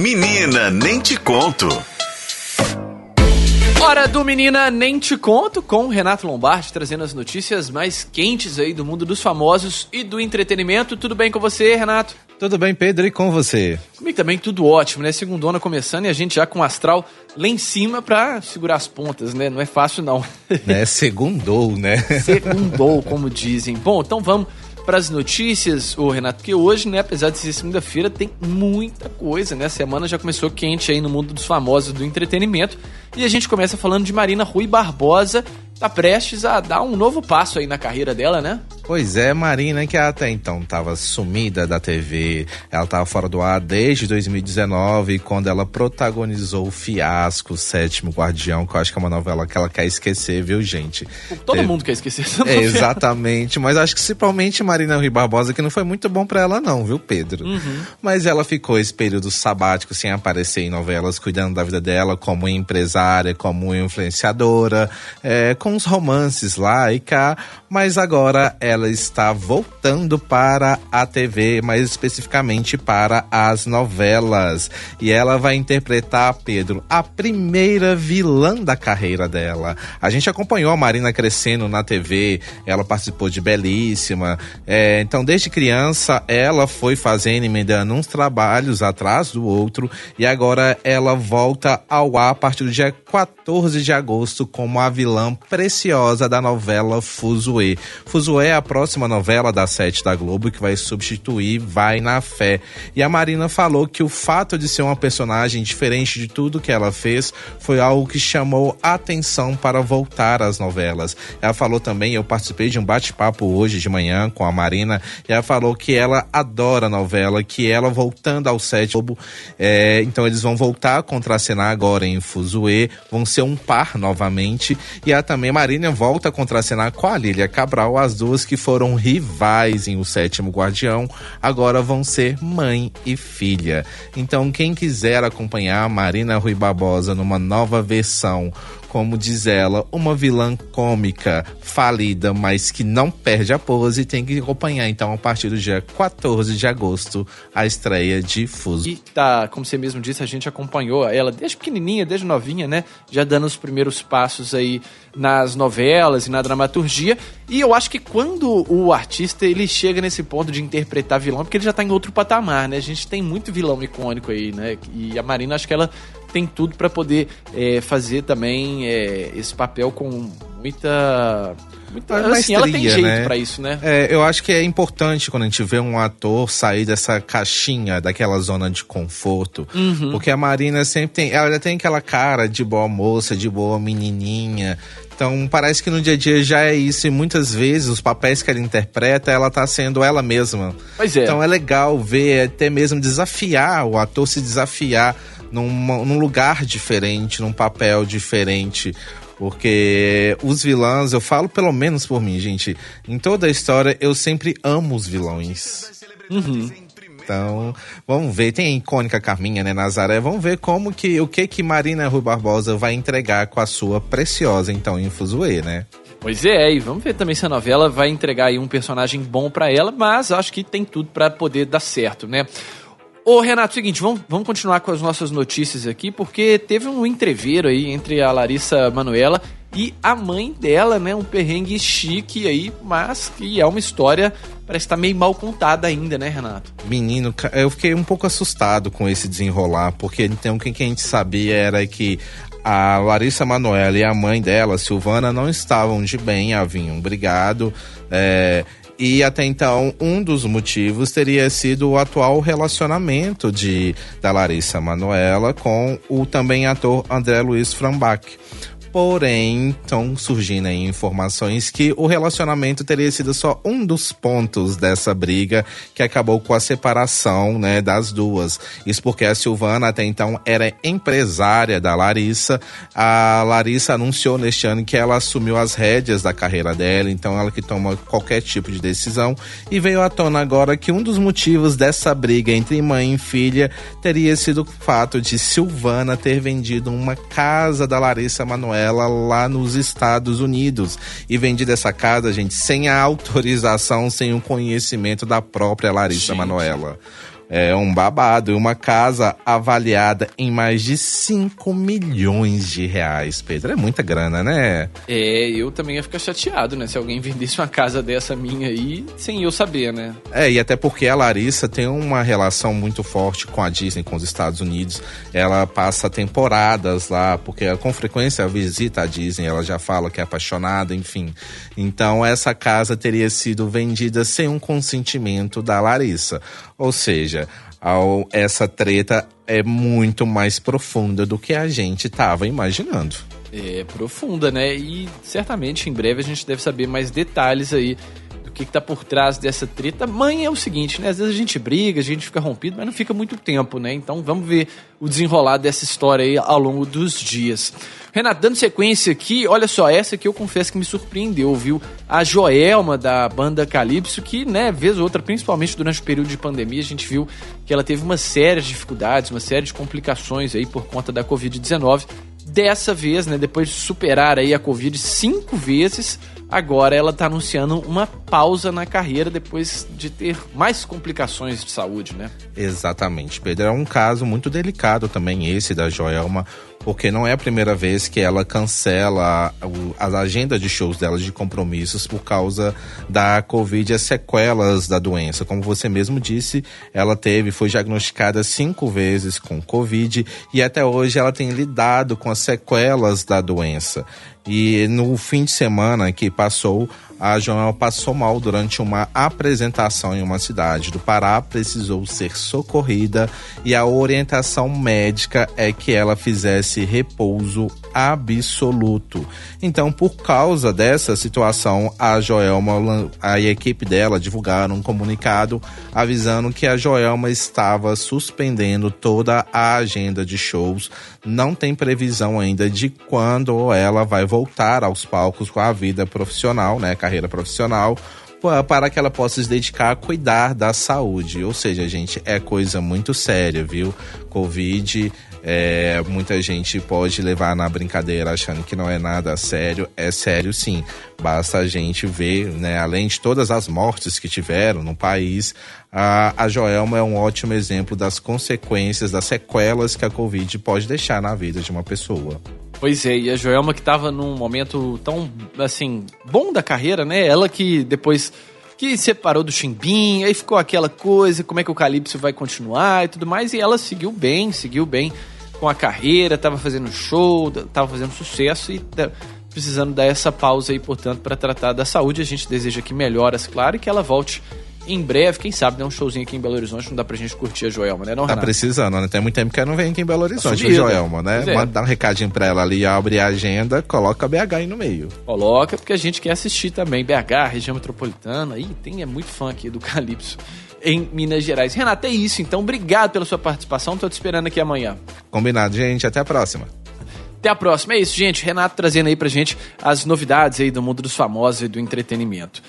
Menina, nem te conto. Hora do Menina Nem Te Conto, com Renato Lombardi trazendo as notícias mais quentes aí do mundo dos famosos e do entretenimento. Tudo bem com você, Renato? Tudo bem, Pedro, e com você? Comigo também tudo ótimo, né? Segundona começando e a gente já com o astral lá em cima pra segurar as pontas, né? Não é fácil não. Né? Segundou, né? Segundou, como dizem. Bom, então vamos para as notícias, o Renato, porque hoje, né, apesar de ser segunda-feira, tem muita coisa, né? A semana já começou quente aí no mundo dos famosos do entretenimento. E a gente começa falando de Marina Rui Barbosa, tá prestes a dar um novo passo aí na carreira dela, né? Pois é, Marina, que até então estava sumida da TV, ela estava fora do ar desde 2019, quando ela protagonizou o Fiasco, o Sétimo Guardião, que eu acho que é uma novela que ela quer esquecer, viu, gente? Todo Teve... mundo quer esquecer essa novela. É, exatamente, mas acho que principalmente Marina Rui Barbosa, que não foi muito bom para ela não, viu, Pedro? Uhum. Mas ela ficou esse período sabático sem aparecer em novelas, cuidando da vida dela como empresária, como influenciadora, é, com uns romances lá e cá, mas agora ela está voltando para a TV, mais especificamente para as novelas. E ela vai interpretar, Pedro, a primeira vilã da carreira dela. A gente acompanhou a Marina crescendo na TV, ela participou de Belíssima. É, então, desde criança, ela foi fazendo, emendando uns trabalhos atrás do outro, e agora ela volta ao ar a partir do dia 14 de agosto como a vilã preciosa da novela Fuzue. É a próxima novela da sete da Globo que vai substituir Vai na Fé. E a Marina falou que o fato de ser uma personagem diferente de tudo que ela fez foi algo que chamou atenção para voltar às novelas. Ela falou também, eu participei de um bate-papo hoje de manhã com a Marina, e ela falou que ela adora novela, que ela voltando ao sete Globo, é, então eles vão voltar a contracenar agora em Fuzue, vão ser um par novamente, e a também Marina volta a contracenar com a Lília Cabral, as duas que foram rivais em O Sétimo Guardião, agora vão ser mãe e filha. Então, quem quiser acompanhar Marina Rui Barbosa numa nova versão como diz ela, uma vilã cômica, falida, mas que não perde a pose, tem que acompanhar então a partir do dia 14 de agosto a estreia de Fuso. E tá, como você mesmo disse, a gente acompanhou ela desde pequenininha, desde novinha, né? Já dando os primeiros passos aí nas novelas e na dramaturgia. E eu acho que quando o artista ele chega nesse ponto de interpretar vilão, porque ele já tá em outro patamar, né? A gente tem muito vilão icônico aí, né? E a Marina acho que ela tem tudo para poder é, fazer também é, esse papel com muita muita assim, maestria, ela tem jeito né? para isso, né? É, eu acho que é importante quando a gente vê um ator sair dessa caixinha, daquela zona de conforto, uhum. porque a Marina sempre tem, ela tem aquela cara de boa moça, de boa menininha. Então parece que no dia a dia já é isso e muitas vezes os papéis que ela interpreta, ela tá sendo ela mesma. Pois é. Então é legal ver, até mesmo desafiar o ator se desafiar num, num lugar diferente, num papel diferente. Porque os vilões, eu falo pelo menos por mim, gente. Em toda a história, eu sempre amo os vilões. Uhum. Então, vamos ver. Tem a icônica Carminha, né, Nazaré? Vamos ver como que o que que Marina Rui Barbosa vai entregar com a sua preciosa, então, em Fuzue, né? Pois é, e vamos ver também se a novela vai entregar aí um personagem bom para ela, mas acho que tem tudo para poder dar certo, né? Ô, Renato, seguinte, vamos, vamos continuar com as nossas notícias aqui, porque teve um entreveiro aí entre a Larissa Manuela e a mãe dela, né? Um perrengue chique aí, mas que é uma história, parece estar tá meio mal contada ainda, né, Renato? Menino, eu fiquei um pouco assustado com esse desenrolar, porque então o que a gente sabia era que a Larissa Manoela e a mãe dela, Silvana, não estavam de bem, haviam brigado. É, e até então, um dos motivos teria sido o atual relacionamento de da Larissa Manoela com o também ator André Luiz Frambach. Porém, estão surgindo aí informações que o relacionamento teria sido só um dos pontos dessa briga que acabou com a separação, né, das duas. Isso porque a Silvana até então era empresária da Larissa. A Larissa anunciou neste ano que ela assumiu as rédeas da carreira dela, então ela que toma qualquer tipo de decisão. E veio à tona agora que um dos motivos dessa briga entre mãe e filha teria sido o fato de Silvana ter vendido uma casa da Larissa Manoel ela lá nos Estados Unidos e vendida essa casa, gente, sem a autorização, sem o conhecimento da própria Larissa gente. Manoela. É um babado. Uma casa avaliada em mais de 5 milhões de reais, Pedro. É muita grana, né? É, eu também ia ficar chateado, né? Se alguém vendesse uma casa dessa minha aí, sem eu saber, né? É, e até porque a Larissa tem uma relação muito forte com a Disney, com os Estados Unidos. Ela passa temporadas lá, porque com frequência visita a Disney, ela já fala que é apaixonada, enfim. Então essa casa teria sido vendida sem um consentimento da Larissa. Ou seja, ao, essa treta é muito mais profunda do que a gente estava imaginando. É profunda, né? E certamente em breve a gente deve saber mais detalhes aí do que, está por trás dessa treta. Mãe é o seguinte, né? Às vezes a gente briga, a gente fica rompido, mas não fica muito tempo, né? Então vamos ver o desenrolar dessa história aí ao longo dos dias. Renato, dando sequência aqui, olha só, essa que eu confesso que me surpreendeu, viu? A Joelma da banda Calypso, que, né, vez ou outra, principalmente durante o período de pandemia, a gente viu que ela teve uma série de dificuldades, uma série de complicações aí por conta da Covid-19. Dessa vez, né, depois de superar aí a Covid cinco vezes, agora ela está anunciando uma pausa na carreira depois de ter mais complicações de saúde, né? Exatamente, Pedro. É um caso muito delicado também esse da Joelma, porque não é a primeira vez que ela cancela a agenda de shows dela de compromissos por causa da Covid e as sequelas da doença. Como você mesmo disse, ela teve, foi diagnosticada cinco vezes com Covid e até hoje ela tem lidado com as sequelas da doença. E no fim de semana que passou, a João passou mal durante uma apresentação em uma cidade do Pará, precisou ser socorrida e a orientação médica é que ela fizesse repouso absoluto. Então, por causa dessa situação, a Joelma a equipe dela divulgaram um comunicado avisando que a Joelma estava suspendendo toda a agenda de shows. Não tem previsão ainda de quando ela vai voltar aos palcos com a vida profissional, né? carreira profissional para que ela possa se dedicar a cuidar da saúde. Ou seja, gente, é coisa muito séria, viu? Covid, é, muita gente pode levar na brincadeira achando que não é nada sério. É sério sim. Basta a gente ver, né? Além de todas as mortes que tiveram no país, a, a Joelma é um ótimo exemplo das consequências, das sequelas que a Covid pode deixar na vida de uma pessoa. Pois é, e a Joelma que estava num momento tão, assim, bom da carreira, né? Ela que depois que separou do Chimbim, aí ficou aquela coisa, como é que o Calypso vai continuar e tudo mais, e ela seguiu bem, seguiu bem com a carreira, estava fazendo show, estava fazendo sucesso e tá precisando dar essa pausa aí, portanto, para tratar da saúde. A gente deseja que melhoras, claro, e que ela volte em breve, quem sabe, né, um showzinho aqui em Belo Horizonte, não dá pra gente curtir a Joelma, né, não, Tá precisando, né? Tem muito tempo que ela não vem aqui em Belo Horizonte, a Joelma, né? É. Manda um recadinho pra ela ali, abre a agenda, coloca BH aí no meio. Coloca, porque a gente quer assistir também BH, região metropolitana, e tem é muito fã aqui do Calypso em Minas Gerais. Renato, é isso, então obrigado pela sua participação, tô te esperando aqui amanhã. Combinado, gente, até a próxima. Até a próxima. É isso, gente. Renato trazendo aí pra gente as novidades aí do mundo dos famosos e do entretenimento.